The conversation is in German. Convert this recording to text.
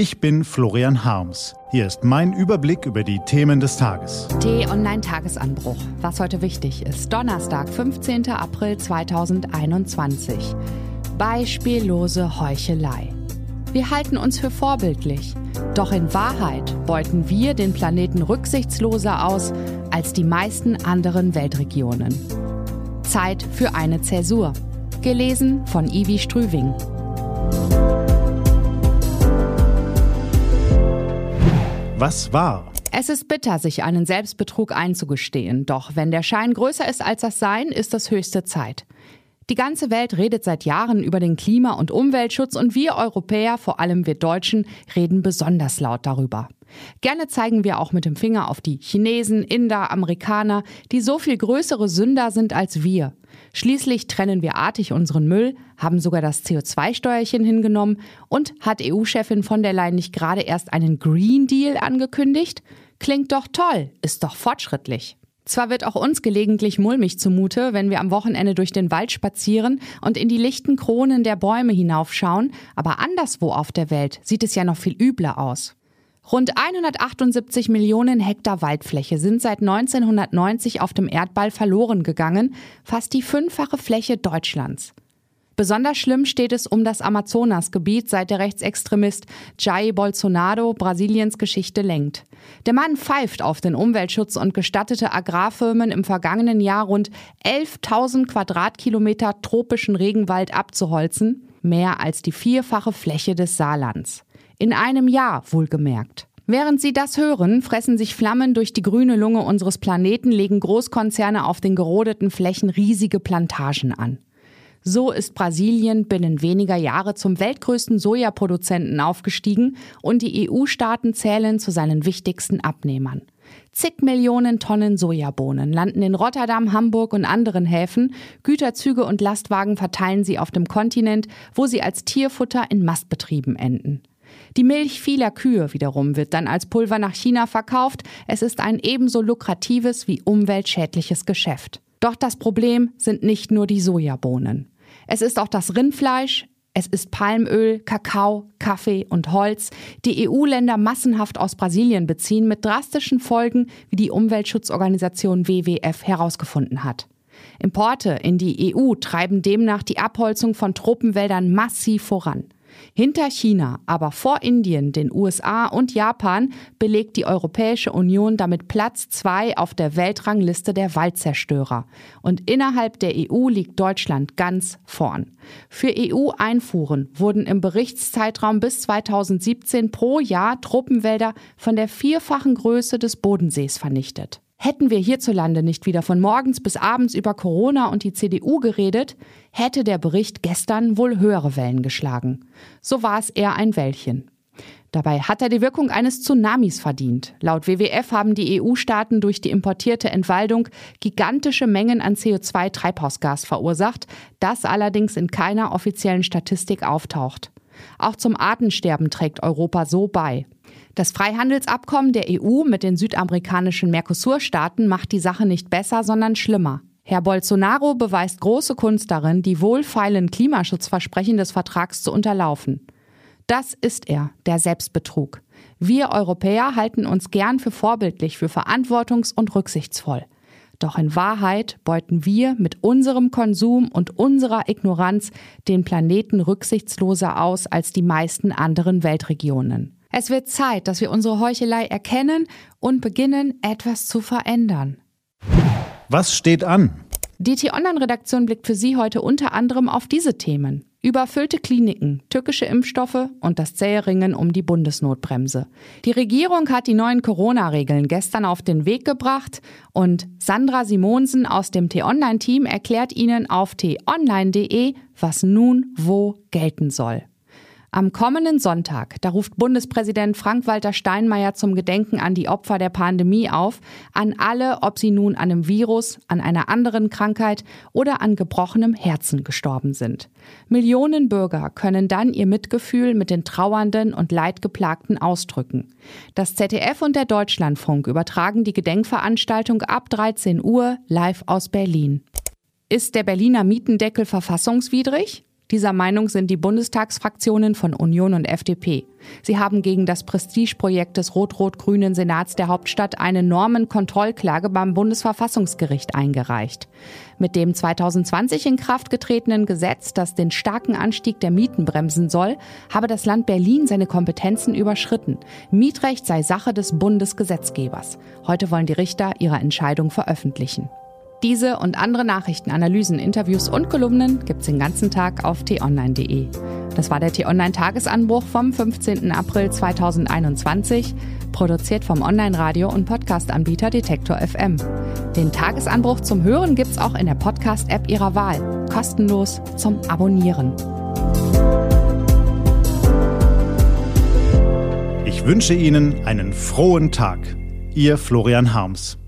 Ich bin Florian Harms. Hier ist mein Überblick über die Themen des Tages. T-Online-Tagesanbruch. Was heute wichtig ist. Donnerstag, 15. April 2021. Beispiellose Heuchelei. Wir halten uns für vorbildlich. Doch in Wahrheit beuten wir den Planeten rücksichtsloser aus als die meisten anderen Weltregionen. Zeit für eine Zäsur. Gelesen von Ivi Strüving. Was war? Es ist bitter, sich einen Selbstbetrug einzugestehen. Doch wenn der Schein größer ist als das Sein, ist es höchste Zeit. Die ganze Welt redet seit Jahren über den Klima- und Umweltschutz und wir Europäer, vor allem wir Deutschen, reden besonders laut darüber. Gerne zeigen wir auch mit dem Finger auf die Chinesen, Inder, Amerikaner, die so viel größere Sünder sind als wir. Schließlich trennen wir artig unseren Müll, haben sogar das CO2-Steuerchen hingenommen und hat EU-Chefin von der Leyen nicht gerade erst einen Green Deal angekündigt? Klingt doch toll, ist doch fortschrittlich. Zwar wird auch uns gelegentlich mulmig zumute, wenn wir am Wochenende durch den Wald spazieren und in die lichten Kronen der Bäume hinaufschauen, aber anderswo auf der Welt sieht es ja noch viel übler aus. Rund 178 Millionen Hektar Waldfläche sind seit 1990 auf dem Erdball verloren gegangen, fast die fünffache Fläche Deutschlands. Besonders schlimm steht es um das Amazonasgebiet, seit der Rechtsextremist Jair Bolsonaro Brasiliens Geschichte lenkt. Der Mann pfeift auf den Umweltschutz und gestattete Agrarfirmen im vergangenen Jahr rund 11.000 Quadratkilometer tropischen Regenwald abzuholzen, mehr als die vierfache Fläche des Saarlands. In einem Jahr wohlgemerkt. Während Sie das hören, fressen sich Flammen durch die grüne Lunge unseres Planeten, legen Großkonzerne auf den gerodeten Flächen riesige Plantagen an. So ist Brasilien binnen weniger Jahre zum weltgrößten Sojaproduzenten aufgestiegen und die EU-Staaten zählen zu seinen wichtigsten Abnehmern. Zig Millionen Tonnen Sojabohnen landen in Rotterdam, Hamburg und anderen Häfen. Güterzüge und Lastwagen verteilen sie auf dem Kontinent, wo sie als Tierfutter in Mastbetrieben enden. Die Milch vieler Kühe wiederum wird dann als Pulver nach China verkauft. Es ist ein ebenso lukratives wie umweltschädliches Geschäft. Doch das Problem sind nicht nur die Sojabohnen. Es ist auch das Rindfleisch, es ist Palmöl, Kakao, Kaffee und Holz, die EU-Länder massenhaft aus Brasilien beziehen, mit drastischen Folgen, wie die Umweltschutzorganisation WWF herausgefunden hat. Importe in die EU treiben demnach die Abholzung von Tropenwäldern massiv voran. Hinter China, aber vor Indien, den USA und Japan belegt die Europäische Union damit Platz zwei auf der Weltrangliste der Waldzerstörer. Und innerhalb der EU liegt Deutschland ganz vorn. Für EU-Einfuhren wurden im Berichtszeitraum bis 2017 pro Jahr Tropenwälder von der vierfachen Größe des Bodensees vernichtet. Hätten wir hierzulande nicht wieder von morgens bis abends über Corona und die CDU geredet, hätte der Bericht gestern wohl höhere Wellen geschlagen. So war es eher ein Wellchen. Dabei hat er die Wirkung eines Tsunamis verdient. Laut WWF haben die EU-Staaten durch die importierte Entwaldung gigantische Mengen an CO2-Treibhausgas verursacht, das allerdings in keiner offiziellen Statistik auftaucht. Auch zum Artensterben trägt Europa so bei. Das Freihandelsabkommen der EU mit den südamerikanischen Mercosur-Staaten macht die Sache nicht besser, sondern schlimmer. Herr Bolsonaro beweist große Kunst darin, die wohlfeilen Klimaschutzversprechen des Vertrags zu unterlaufen. Das ist er, der Selbstbetrug. Wir Europäer halten uns gern für vorbildlich, für verantwortungs- und rücksichtsvoll. Doch in Wahrheit beuten wir mit unserem Konsum und unserer Ignoranz den Planeten rücksichtsloser aus als die meisten anderen Weltregionen. Es wird Zeit, dass wir unsere Heuchelei erkennen und beginnen, etwas zu verändern. Was steht an? Die T-Online-Redaktion blickt für Sie heute unter anderem auf diese Themen. Überfüllte Kliniken, tückische Impfstoffe und das zähe Ringen um die Bundesnotbremse. Die Regierung hat die neuen Corona-Regeln gestern auf den Weg gebracht und Sandra Simonsen aus dem T-Online-Team erklärt Ihnen auf t-online.de, was nun wo gelten soll. Am kommenden Sonntag, da ruft Bundespräsident Frank-Walter Steinmeier zum Gedenken an die Opfer der Pandemie auf, an alle, ob sie nun an einem Virus, an einer anderen Krankheit oder an gebrochenem Herzen gestorben sind. Millionen Bürger können dann ihr Mitgefühl mit den Trauernden und Leidgeplagten ausdrücken. Das ZDF und der Deutschlandfunk übertragen die Gedenkveranstaltung ab 13 Uhr live aus Berlin. Ist der Berliner Mietendeckel verfassungswidrig? Dieser Meinung sind die Bundestagsfraktionen von Union und FDP. Sie haben gegen das Prestigeprojekt des rot-rot-grünen Senats der Hauptstadt eine Normenkontrollklage beim Bundesverfassungsgericht eingereicht. Mit dem 2020 in Kraft getretenen Gesetz, das den starken Anstieg der Mieten bremsen soll, habe das Land Berlin seine Kompetenzen überschritten. Mietrecht sei Sache des Bundesgesetzgebers. Heute wollen die Richter ihre Entscheidung veröffentlichen. Diese und andere Nachrichten, Analysen, Interviews und Kolumnen gibt's den ganzen Tag auf t-online.de. Das war der T-Online-Tagesanbruch vom 15. April 2021, produziert vom Online-Radio- und Podcast-Anbieter Detektor FM. Den Tagesanbruch zum Hören gibt's auch in der Podcast-App Ihrer Wahl, kostenlos zum Abonnieren. Ich wünsche Ihnen einen frohen Tag. Ihr Florian Harms.